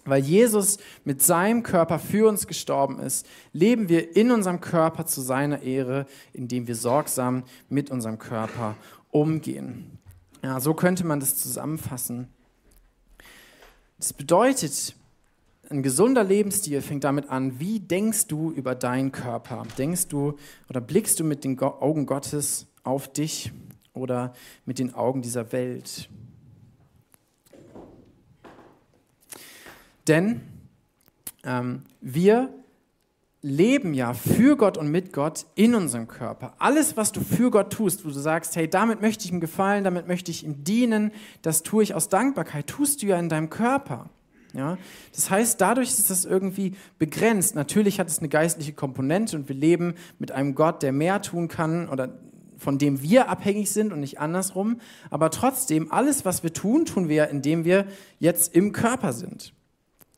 Weil Jesus mit seinem Körper für uns gestorben ist, leben wir in unserem Körper zu seiner Ehre, indem wir sorgsam mit unserem Körper umgehen. Ja, so könnte man das zusammenfassen. Das bedeutet, ein gesunder Lebensstil fängt damit an, wie denkst du über deinen Körper? Denkst du oder blickst du mit den Augen Gottes auf dich oder mit den Augen dieser Welt? Denn ähm, wir leben ja für Gott und mit Gott in unserem Körper. Alles, was du für Gott tust, wo du sagst, hey, damit möchte ich ihm gefallen, damit möchte ich ihm dienen, das tue ich aus Dankbarkeit, tust du ja in deinem Körper. Ja? Das heißt, dadurch ist das irgendwie begrenzt. Natürlich hat es eine geistliche Komponente und wir leben mit einem Gott, der mehr tun kann oder von dem wir abhängig sind und nicht andersrum. Aber trotzdem, alles, was wir tun, tun wir, indem wir jetzt im Körper sind.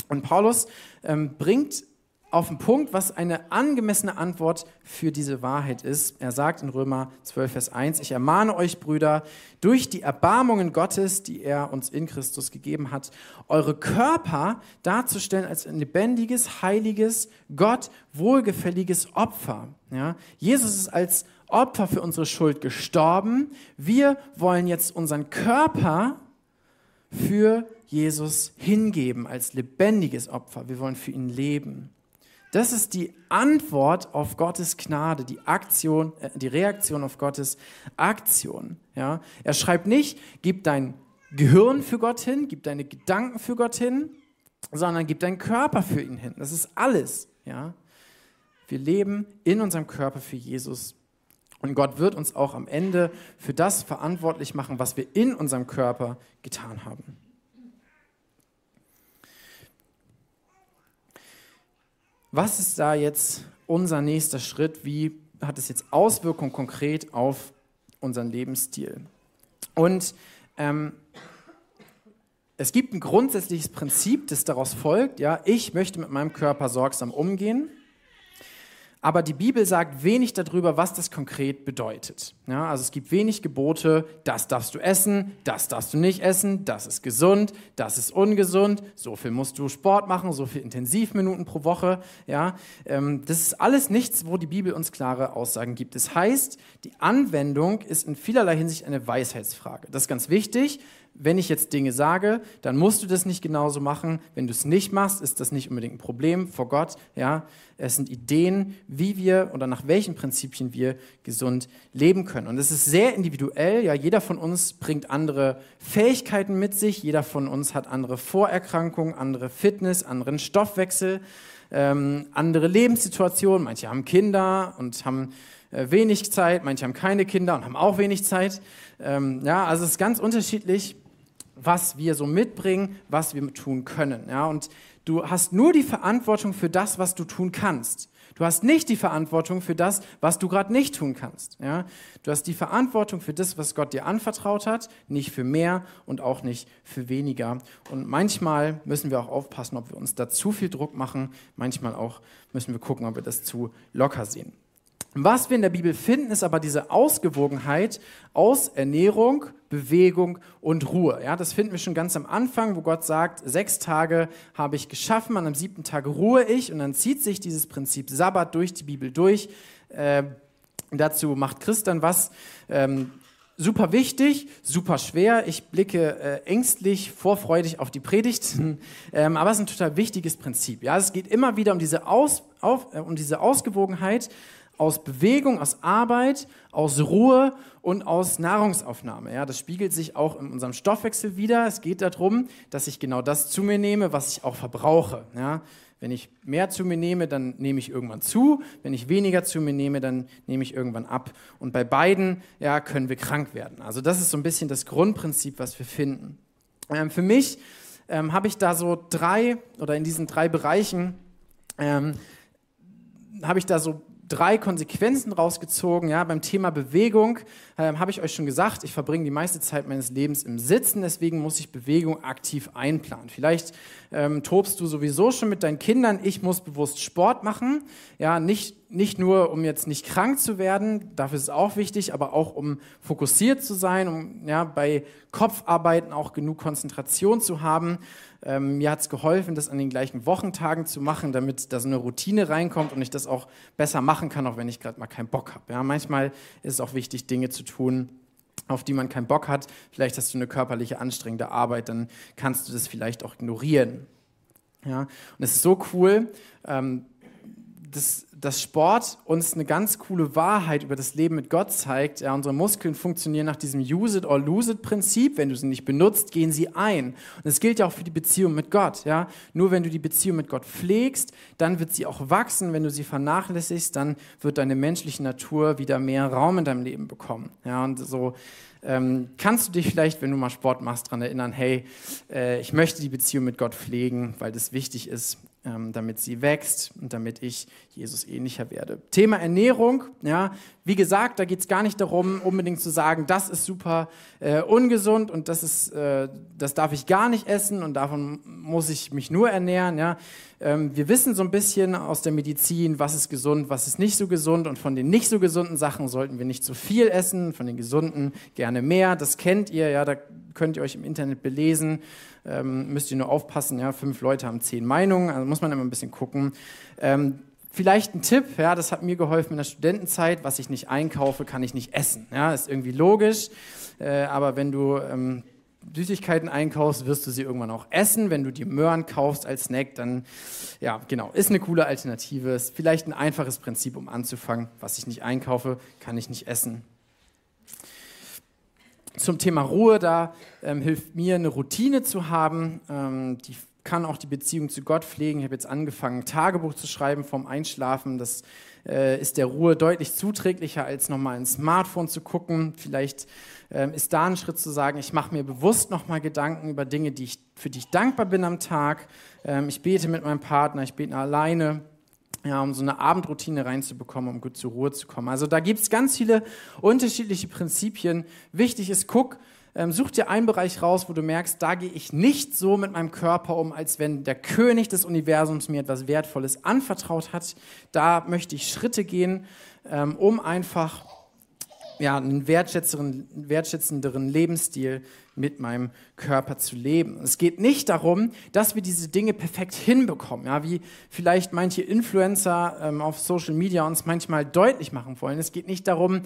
Und Paulus ähm, bringt auf den Punkt, was eine angemessene Antwort für diese Wahrheit ist. Er sagt in Römer 12, Vers 1, ich ermahne euch, Brüder, durch die Erbarmungen Gottes, die er uns in Christus gegeben hat, eure Körper darzustellen als ein lebendiges, heiliges, Gott wohlgefälliges Opfer. Ja? Jesus ist als Opfer für unsere Schuld gestorben. Wir wollen jetzt unseren Körper für Jesus hingeben als lebendiges Opfer. Wir wollen für ihn leben. Das ist die Antwort auf Gottes Gnade, die Aktion, äh, die Reaktion auf Gottes Aktion. Ja? Er schreibt nicht, gib dein Gehirn für Gott hin, gib deine Gedanken für Gott hin, sondern gib deinen Körper für ihn hin. Das ist alles. Ja? Wir leben in unserem Körper für Jesus. Und Gott wird uns auch am Ende für das verantwortlich machen, was wir in unserem Körper getan haben. Was ist da jetzt unser nächster Schritt? Wie hat es jetzt Auswirkungen konkret auf unseren Lebensstil? Und ähm, es gibt ein grundsätzliches Prinzip, das daraus folgt. Ja, ich möchte mit meinem Körper sorgsam umgehen aber die Bibel sagt wenig darüber, was das konkret bedeutet. Ja, also es gibt wenig Gebote, das darfst du essen, das darfst du nicht essen, das ist gesund, das ist ungesund, so viel musst du Sport machen, so viel Intensivminuten pro Woche. Ja, ähm, das ist alles nichts, wo die Bibel uns klare Aussagen gibt. Das heißt, die Anwendung ist in vielerlei Hinsicht eine Weisheitsfrage. Das ist ganz wichtig wenn ich jetzt Dinge sage, dann musst du das nicht genauso machen. Wenn du es nicht machst, ist das nicht unbedingt ein Problem vor Gott. Ja, es sind Ideen, wie wir oder nach welchen Prinzipien wir gesund leben können. Und es ist sehr individuell. Ja, jeder von uns bringt andere Fähigkeiten mit sich. Jeder von uns hat andere Vorerkrankungen, andere Fitness, anderen Stoffwechsel, ähm, andere Lebenssituationen. Manche haben Kinder und haben äh, wenig Zeit, manche haben keine Kinder und haben auch wenig Zeit. Ähm, ja, also es ist ganz unterschiedlich was wir so mitbringen, was wir tun können. Ja? Und Du hast nur die Verantwortung für das, was du tun kannst. Du hast nicht die Verantwortung für das, was du gerade nicht tun kannst. Ja? Du hast die Verantwortung für das, was Gott dir anvertraut hat, nicht für mehr und auch nicht für weniger. Und manchmal müssen wir auch aufpassen, ob wir uns da zu viel Druck machen. Manchmal auch müssen wir gucken, ob wir das zu locker sehen. Was wir in der Bibel finden, ist aber diese Ausgewogenheit aus Ernährung, Bewegung und Ruhe. Ja, das finden wir schon ganz am Anfang, wo Gott sagt, sechs Tage habe ich geschaffen, an am siebten Tag ruhe ich und dann zieht sich dieses Prinzip Sabbat durch die Bibel durch. Äh, dazu macht Christian was. Ähm, super wichtig, super schwer. Ich blicke äh, ängstlich, vorfreudig auf die Predigt, (laughs) ähm, aber es ist ein total wichtiges Prinzip. Ja, es geht immer wieder um diese, Aus, auf, äh, um diese Ausgewogenheit aus Bewegung, aus Arbeit, aus Ruhe und aus Nahrungsaufnahme. Ja, das spiegelt sich auch in unserem Stoffwechsel wieder. Es geht darum, dass ich genau das zu mir nehme, was ich auch verbrauche. Ja, wenn ich mehr zu mir nehme, dann nehme ich irgendwann zu. Wenn ich weniger zu mir nehme, dann nehme ich irgendwann ab. Und bei beiden ja, können wir krank werden. Also das ist so ein bisschen das Grundprinzip, was wir finden. Ähm, für mich ähm, habe ich da so drei oder in diesen drei Bereichen ähm, habe ich da so drei Konsequenzen rausgezogen. Ja, beim Thema Bewegung äh, habe ich euch schon gesagt, ich verbringe die meiste Zeit meines Lebens im Sitzen, deswegen muss ich Bewegung aktiv einplanen. Vielleicht ähm, tobst du sowieso schon mit deinen Kindern. Ich muss bewusst Sport machen. Ja, nicht, nicht nur, um jetzt nicht krank zu werden, dafür ist es auch wichtig, aber auch um fokussiert zu sein, um ja, bei Kopfarbeiten auch genug Konzentration zu haben. Ähm, mir hat es geholfen, das an den gleichen Wochentagen zu machen, damit da so eine Routine reinkommt und ich das auch besser machen kann, auch wenn ich gerade mal keinen Bock habe. Ja, manchmal ist es auch wichtig, Dinge zu tun, auf die man keinen Bock hat. Vielleicht hast du eine körperliche anstrengende Arbeit, dann kannst du das vielleicht auch ignorieren. Ja? Und es ist so cool, ähm, dass, dass Sport uns eine ganz coole Wahrheit über das Leben mit Gott zeigt. Ja, unsere Muskeln funktionieren nach diesem Use it or lose it Prinzip. Wenn du sie nicht benutzt, gehen sie ein. Und das gilt ja auch für die Beziehung mit Gott. Ja? Nur wenn du die Beziehung mit Gott pflegst, dann wird sie auch wachsen. Wenn du sie vernachlässigst, dann wird deine menschliche Natur wieder mehr Raum in deinem Leben bekommen. Ja, und so ähm, kannst du dich vielleicht, wenn du mal Sport machst, daran erinnern, hey, äh, ich möchte die Beziehung mit Gott pflegen, weil das wichtig ist damit sie wächst und damit ich Jesus ähnlicher werde. Thema Ernährung, ja, wie gesagt, da geht es gar nicht darum, unbedingt zu sagen, das ist super äh, ungesund und das, ist, äh, das darf ich gar nicht essen und davon muss ich mich nur ernähren. Ja. Ähm, wir wissen so ein bisschen aus der Medizin, was ist gesund, was ist nicht so gesund und von den nicht so gesunden Sachen sollten wir nicht so viel essen, von den gesunden gerne mehr. Das kennt ihr, ja, da könnt ihr euch im Internet belesen ähm, müsst ihr nur aufpassen, ja, fünf Leute haben zehn Meinungen, also muss man immer ein bisschen gucken. Ähm, vielleicht ein Tipp, ja, das hat mir geholfen in der Studentenzeit, was ich nicht einkaufe, kann ich nicht essen. Ja, ist irgendwie logisch, äh, aber wenn du ähm, Süßigkeiten einkaufst, wirst du sie irgendwann auch essen. Wenn du die Möhren kaufst als Snack, dann, ja, genau, ist eine coole Alternative. Ist vielleicht ein einfaches Prinzip, um anzufangen. Was ich nicht einkaufe, kann ich nicht essen zum Thema Ruhe, da ähm, hilft mir eine Routine zu haben, ähm, die kann auch die Beziehung zu Gott pflegen. Ich habe jetzt angefangen, Tagebuch zu schreiben vom Einschlafen. Das äh, ist der Ruhe deutlich zuträglicher, als nochmal ins Smartphone zu gucken. Vielleicht ähm, ist da ein Schritt zu sagen, ich mache mir bewusst nochmal Gedanken über Dinge, die ich, für die ich dankbar bin am Tag. Ähm, ich bete mit meinem Partner, ich bete alleine ja, um so eine Abendroutine reinzubekommen, um gut zur Ruhe zu kommen. Also da gibt es ganz viele unterschiedliche Prinzipien. Wichtig ist, guck, ähm, such dir einen Bereich raus, wo du merkst, da gehe ich nicht so mit meinem Körper um, als wenn der König des Universums mir etwas Wertvolles anvertraut hat. Da möchte ich Schritte gehen, ähm, um einfach ja, einen wertschätzenderen Lebensstil mit meinem Körper zu leben. Es geht nicht darum, dass wir diese Dinge perfekt hinbekommen, ja, wie vielleicht manche Influencer ähm, auf Social Media uns manchmal deutlich machen wollen. Es geht nicht darum,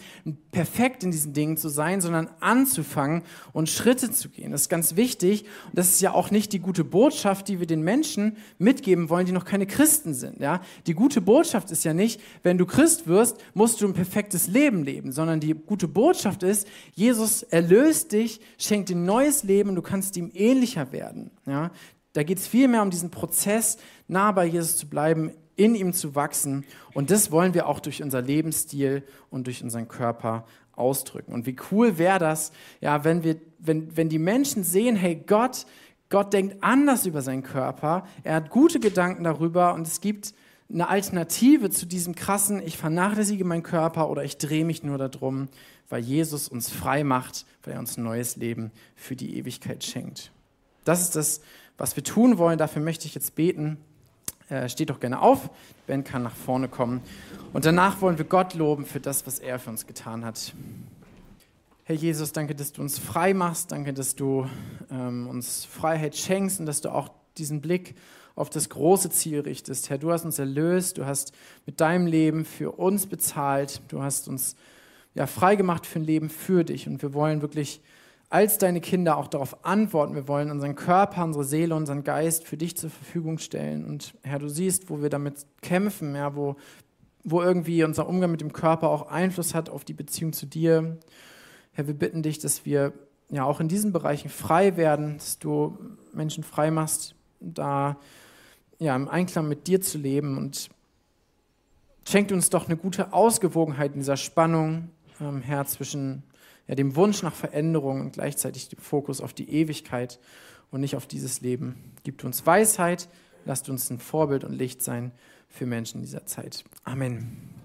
perfekt in diesen Dingen zu sein, sondern anzufangen und Schritte zu gehen. Das ist ganz wichtig. Und das ist ja auch nicht die gute Botschaft, die wir den Menschen mitgeben wollen, die noch keine Christen sind. Ja? Die gute Botschaft ist ja nicht, wenn du Christ wirst, musst du ein perfektes Leben leben, sondern die gute Botschaft ist, Jesus erlöst dich, schenkt dir neues Leben du kannst ihm ähnlicher werden. Ja? Da geht es vielmehr um diesen Prozess, nah bei Jesus zu bleiben, in ihm zu wachsen. Und das wollen wir auch durch unser Lebensstil und durch unseren Körper ausdrücken. Und wie cool wäre das, ja, wenn, wir, wenn, wenn die Menschen sehen, hey, Gott Gott denkt anders über seinen Körper. Er hat gute Gedanken darüber und es gibt eine Alternative zu diesem krassen, ich vernachlässige meinen Körper oder ich drehe mich nur darum, weil Jesus uns frei macht, weil er uns ein neues Leben für die Ewigkeit schenkt. Das ist das, was wir tun wollen. Dafür möchte ich jetzt beten. Äh, steht doch gerne auf. Ben kann nach vorne kommen. Und danach wollen wir Gott loben für das, was er für uns getan hat. Herr Jesus, danke, dass du uns frei machst. Danke, dass du ähm, uns Freiheit schenkst und dass du auch diesen Blick auf das große Ziel richtest. Herr, du hast uns erlöst, du hast mit deinem Leben für uns bezahlt, du hast uns ja, frei gemacht für ein Leben für dich. Und wir wollen wirklich als deine Kinder auch darauf antworten. Wir wollen unseren Körper, unsere Seele, unseren Geist für dich zur Verfügung stellen. Und Herr, du siehst, wo wir damit kämpfen, ja, wo, wo irgendwie unser Umgang mit dem Körper auch Einfluss hat auf die Beziehung zu dir. Herr, wir bitten dich, dass wir ja auch in diesen Bereichen frei werden, dass du Menschen frei machst, da ja, im Einklang mit dir zu leben und schenkt uns doch eine gute Ausgewogenheit in dieser Spannung, ähm, Herr, zwischen ja, dem Wunsch nach Veränderung und gleichzeitig dem Fokus auf die Ewigkeit und nicht auf dieses Leben. Gibt uns Weisheit, lasst uns ein Vorbild und Licht sein für Menschen dieser Zeit. Amen.